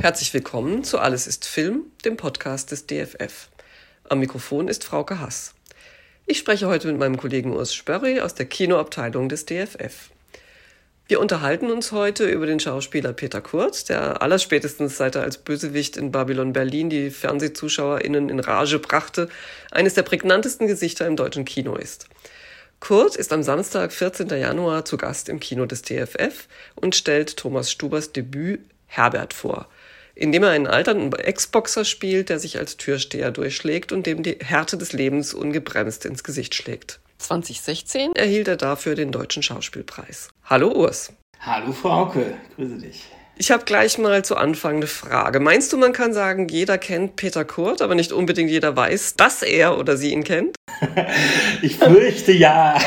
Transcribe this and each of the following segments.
Herzlich willkommen zu Alles ist Film, dem Podcast des DFF. Am Mikrofon ist Frauke Hass. Ich spreche heute mit meinem Kollegen Urs Spörri aus der Kinoabteilung des DFF. Wir unterhalten uns heute über den Schauspieler Peter Kurt, der allerspätestens seit er als Bösewicht in Babylon Berlin die FernsehzuschauerInnen in Rage brachte, eines der prägnantesten Gesichter im deutschen Kino ist. Kurt ist am Samstag, 14. Januar, zu Gast im Kino des TFF und stellt Thomas Stubers Debüt Herbert vor, indem er einen alternden Ex-Boxer spielt, der sich als Türsteher durchschlägt und dem die Härte des Lebens ungebremst ins Gesicht schlägt. 2016 erhielt er dafür den Deutschen Schauspielpreis. Hallo Urs. Hallo Frauke, grüße dich. Ich habe gleich mal zu Anfang eine Frage. Meinst du, man kann sagen, jeder kennt Peter Kurt, aber nicht unbedingt jeder weiß, dass er oder sie ihn kennt? ich fürchte ja.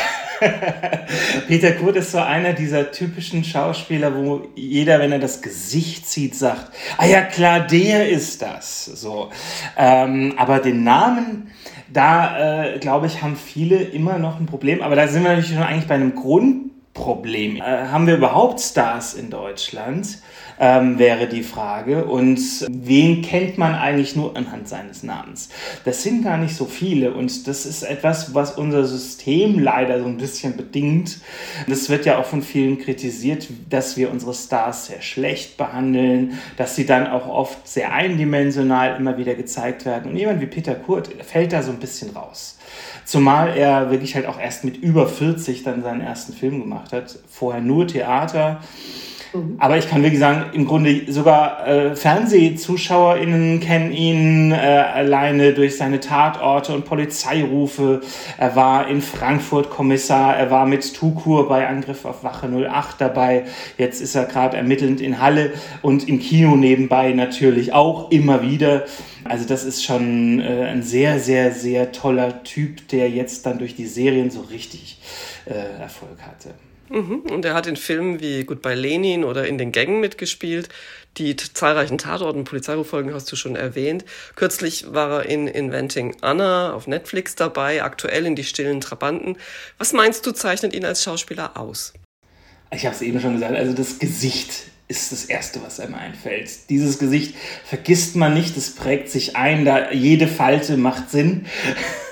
Peter Kurt ist so einer dieser typischen Schauspieler, wo jeder, wenn er das Gesicht sieht, sagt, ah ja klar, der ist das. So, ähm, aber den Namen, da äh, glaube ich, haben viele immer noch ein Problem. Aber da sind wir natürlich schon eigentlich bei einem Grundproblem. Äh, haben wir überhaupt Stars in Deutschland? ähm, wäre die Frage. Und wen kennt man eigentlich nur anhand seines Namens? Das sind gar nicht so viele und das ist etwas, was unser System leider so ein bisschen bedingt. Das wird ja auch von vielen kritisiert, dass wir unsere Stars sehr schlecht behandeln, dass sie dann auch oft sehr eindimensional immer wieder gezeigt werden. Und jemand wie Peter Kurt fällt da so ein bisschen raus. Zumal er wirklich halt auch erst mit über 40 dann seinen ersten Film gemacht hat. Vorher nur Theater. Mhm. Aber ich kann wirklich sagen, im Grunde sogar äh, FernsehzuschauerInnen kennen ihn äh, alleine durch seine Tatorte und Polizeirufe. Er war in Frankfurt Kommissar, er war mit Tukur bei Angriff auf Wache 08 dabei. Jetzt ist er gerade ermittelnd in Halle und im Kino nebenbei natürlich auch immer wieder. Also das ist schon äh, ein sehr, sehr, sehr toller Typ, der jetzt dann durch die Serien so richtig äh, Erfolg hatte. Mhm. Und er hat in Filmen wie Goodbye Lenin oder In den Gängen mitgespielt. Die zahlreichen Tatorten, Polizeiruffolgen hast du schon erwähnt. Kürzlich war er in Inventing Anna auf Netflix dabei, aktuell in Die stillen Trabanten. Was meinst du, zeichnet ihn als Schauspieler aus? Ich habe es eben schon gesagt, also das Gesicht ist das Erste, was einem einfällt. Dieses Gesicht vergisst man nicht, es prägt sich ein, da jede Falte macht Sinn.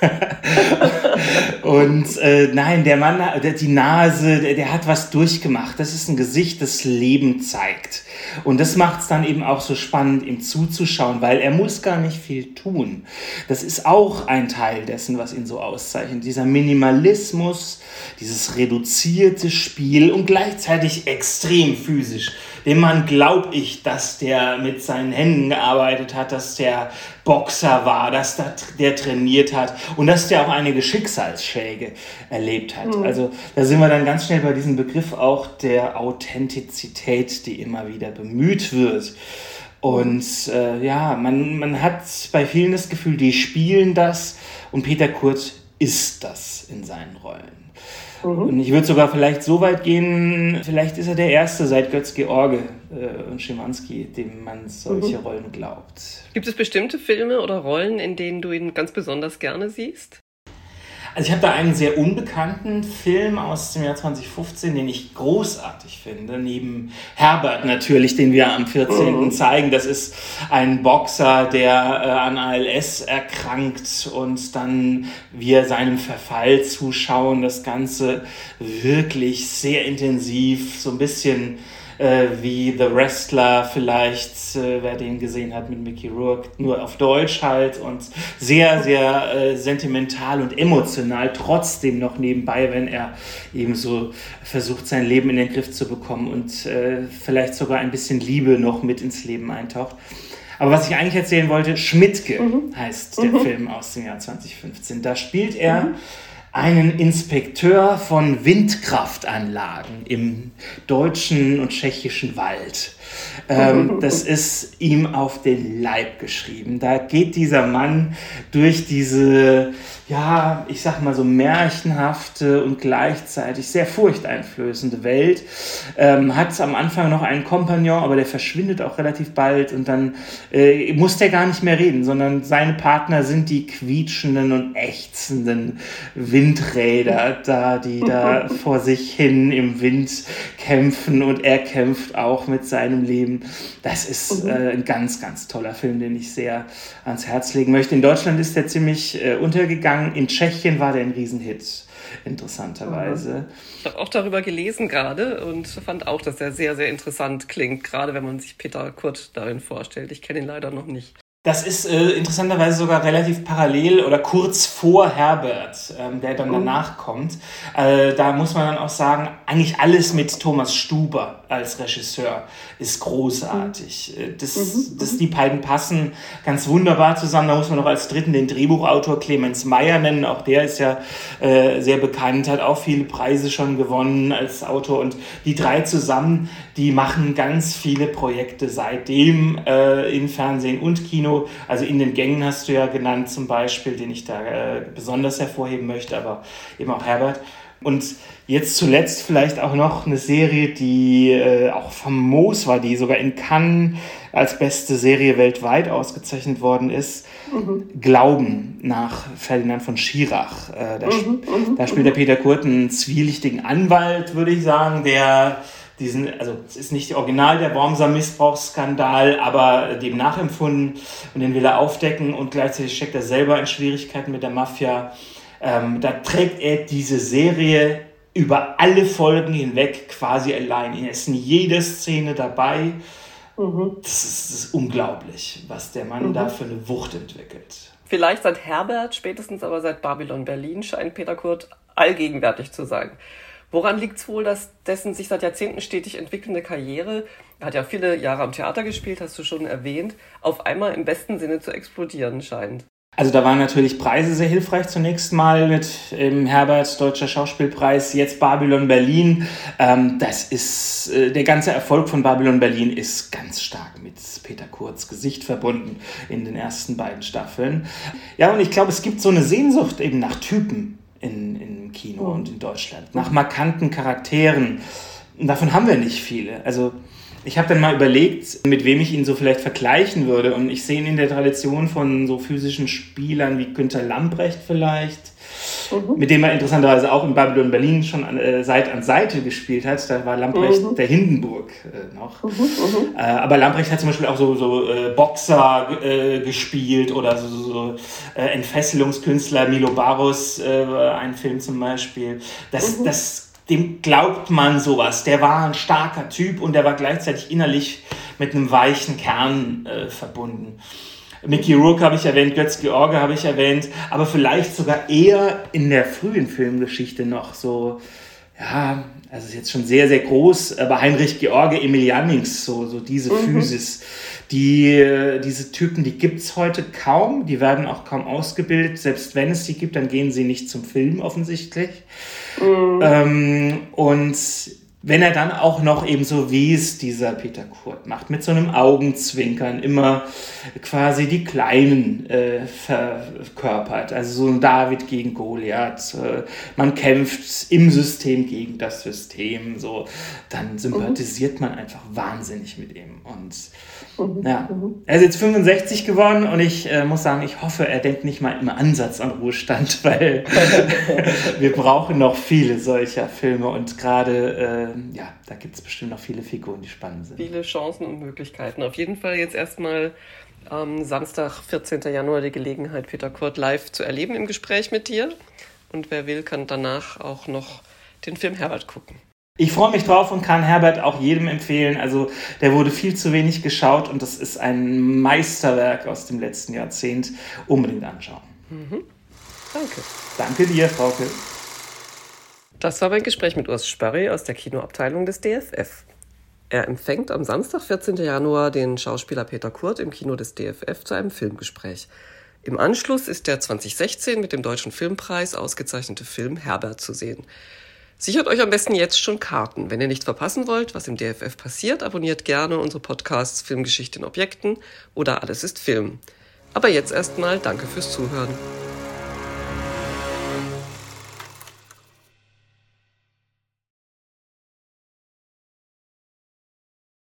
und äh, nein, der Mann, der, die Nase, der, der, hat was durchgemacht. Das ist ein Gesicht, das Leben zeigt. Und das macht es dann eben auch so spannend, ihm zuzuschauen, weil er muss gar nicht viel tun. Das ist auch ein Teil dessen, was ihn so auszeichnet. Dieser Minimalismus, dieses reduzierte Spiel und gleichzeitig extrem physisch dem Mann glaube ich, dass der mit seinen Händen gearbeitet hat, dass der Boxer war, dass der trainiert hat und dass der auch einige Schicksalsschläge erlebt hat. Mhm. Also da sind wir dann ganz schnell bei diesem Begriff auch der Authentizität, die immer wieder bemüht wird. Und äh, ja, man, man hat bei vielen das Gefühl, die spielen das und Peter Kurt ist das in seinen Rollen. Mhm. Und ich würde sogar vielleicht so weit gehen, vielleicht ist er der Erste seit Götz-George äh, und Schimanski, dem man solche mhm. Rollen glaubt. Gibt es bestimmte Filme oder Rollen, in denen du ihn ganz besonders gerne siehst? Also ich habe da einen sehr unbekannten Film aus dem Jahr 2015, den ich großartig finde, neben Herbert natürlich, den wir am 14. Mhm. zeigen. Das ist ein Boxer, der äh, an ALS erkrankt und dann wir seinem Verfall zuschauen. Das Ganze wirklich sehr intensiv, so ein bisschen äh, wie The Wrestler vielleicht, äh, wer den gesehen hat mit Mickey Rourke, nur auf Deutsch halt und sehr, sehr äh, sentimental und emotional, trotzdem noch nebenbei, wenn er eben so versucht, sein Leben in den Griff zu bekommen und äh, vielleicht sogar ein bisschen Liebe noch mit ins Leben eintaucht. Aber was ich eigentlich erzählen wollte, Schmidtke mhm. heißt der mhm. Film aus dem Jahr 2015. Da spielt er mhm einen Inspekteur von Windkraftanlagen im deutschen und tschechischen Wald. Ähm, das ist ihm auf den Leib geschrieben. Da geht dieser Mann durch diese, ja, ich sag mal so märchenhafte und gleichzeitig sehr furchteinflößende Welt. Ähm, hat am Anfang noch einen Kompagnon, aber der verschwindet auch relativ bald und dann äh, muss der gar nicht mehr reden, sondern seine Partner sind die quietschenden und ächzenden Wind Windräder da, die da vor sich hin im Wind kämpfen und er kämpft auch mit seinem Leben. Das ist mhm. äh, ein ganz, ganz toller Film, den ich sehr ans Herz legen möchte. In Deutschland ist der ziemlich äh, untergegangen. In Tschechien war der ein Riesenhit interessanterweise. Ich habe auch darüber gelesen gerade und fand auch, dass er sehr, sehr interessant klingt, gerade wenn man sich Peter Kurt darin vorstellt. Ich kenne ihn leider noch nicht. Das ist äh, interessanterweise sogar relativ parallel oder kurz vor Herbert, ähm, der dann oh. danach kommt. Äh, da muss man dann auch sagen, eigentlich alles mit Thomas Stuber als Regisseur ist großartig. Mhm. Äh, das, mhm. das, die beiden passen ganz wunderbar zusammen. Da muss man noch als dritten den Drehbuchautor Clemens Meyer nennen. Auch der ist ja äh, sehr bekannt, hat auch viele Preise schon gewonnen als Autor. Und die drei zusammen, die machen ganz viele Projekte seitdem äh, in Fernsehen und Kino Kino. Also in den Gängen hast du ja genannt zum Beispiel, den ich da äh, besonders hervorheben möchte, aber eben auch Herbert. Und jetzt zuletzt vielleicht auch noch eine Serie, die äh, auch famos war, die sogar in Cannes als beste Serie weltweit ausgezeichnet worden ist. Mhm. Glauben nach Ferdinand von Schirach. Äh, da, mhm, mhm da, spielt der mhm. Peter Kurt einen zwielichtigen Anwalt, würde ich sagen, der diesen, also es ist nicht original der Wormser Missbrauchsskandal, aber dem nachempfunden und den will er aufdecken und gleichzeitig steckt er selber in Schwierigkeiten mit der Mafia. Ähm, da trägt er diese Serie über alle Folgen hinweg quasi allein. Er ist in jeder Szene dabei. Mhm. Das, ist, das, ist, unglaublich, was der Mann mhm. da für eine Wucht entwickelt. Vielleicht seit Herbert, spätestens aber seit Babylon Berlin scheint Peter Kurt allgegenwärtig zu sein. Woran liegt es wohl, dass dessen sich seit Jahrzehnten stetig entwickelnde Karriere, er hat ja viele Jahre am Theater gespielt, hast du schon erwähnt, auf einmal im besten Sinne zu explodieren scheint? Also da waren natürlich Preise sehr hilfreich zunächst mal mit ähm, Herbert Deutscher Schauspielpreis, jetzt Babylon Berlin. Ähm, das ist äh, der ganze Erfolg von Babylon Berlin ist ganz stark mit Peter Kurz Gesicht verbunden in den ersten beiden Staffeln. Ja, und ich glaube, es gibt so eine Sehnsucht eben nach Typen in, im Kino und in Deutschland. Nach markanten Charakteren. Und davon haben wir nicht viele. Also ich habe dann mal überlegt, mit wem ich ihn so vielleicht vergleichen würde. Und ich sehe ihn in der Tradition von so physischen Spielern wie Günter Lamprecht vielleicht mhm. mit dem er interessanterweise auch in Babylon Berlin schon an, äh, Seite an Seite gespielt hat. Da war Lamprecht mhm. der Hindenburg äh, noch. Mhm, mhm. Äh, aber Lamprecht hat zum Beispiel auch so, so äh, Boxer äh, gespielt oder so, so, äh, Entfesselungskünstler, Milo Barus, ein Film zum Beispiel. Das, mhm. das dem glaubt man sowas. Der war ein starker Typ und der war gleichzeitig innerlich mit einem weichen Kern äh, verbunden. Mickey Rourke habe ich erwähnt, Götz George habe ich erwähnt, aber vielleicht sogar eher in der frühen Filmgeschichte noch so, ja, also ist jetzt schon sehr, sehr groß, aber Heinrich George, Emil Jannings, so, so diese mhm. Physis, die, diese Typen, die gibt es heute kaum, die werden auch kaum ausgebildet, selbst wenn es sie gibt, dann gehen sie nicht zum Film offensichtlich. Mhm. Ähm, und wenn er dann auch noch eben so wie es dieser Peter Kurt macht, mit so einem Augenzwinkern immer quasi die Kleinen äh, verkörpert, also so ein David gegen Goliath, äh, man kämpft im System gegen das System, so, dann sympathisiert mhm. man einfach wahnsinnig mit ihm und Mhm. Ja. Mhm. Er ist jetzt 65 geworden und ich äh, muss sagen, ich hoffe, er denkt nicht mal im Ansatz an Ruhestand, weil wir brauchen noch viele solcher Filme und gerade, äh, ja, da gibt es bestimmt noch viele Figuren, die spannend sind. Viele Chancen und Möglichkeiten. Auf jeden Fall jetzt erstmal am Samstag, 14. Januar, die Gelegenheit, Peter Kurt live zu erleben im Gespräch mit dir. Und wer will, kann danach auch noch den Film Herbert gucken. Ich freue mich drauf und kann Herbert auch jedem empfehlen. Also der wurde viel zu wenig geschaut und das ist ein Meisterwerk aus dem letzten Jahrzehnt. Unbedingt anschauen. Mhm. Danke. Danke dir, Frauke. Das war mein Gespräch mit Urs Sperry aus der Kinoabteilung des DFF. Er empfängt am Samstag, 14. Januar, den Schauspieler Peter Kurt im Kino des DFF zu einem Filmgespräch. Im Anschluss ist der 2016 mit dem Deutschen Filmpreis ausgezeichnete Film Herbert zu sehen. Sichert euch am besten jetzt schon Karten. Wenn ihr nichts verpassen wollt, was im DFF passiert, abonniert gerne unsere Podcasts Filmgeschichte in Objekten oder Alles ist Film. Aber jetzt erstmal danke fürs Zuhören.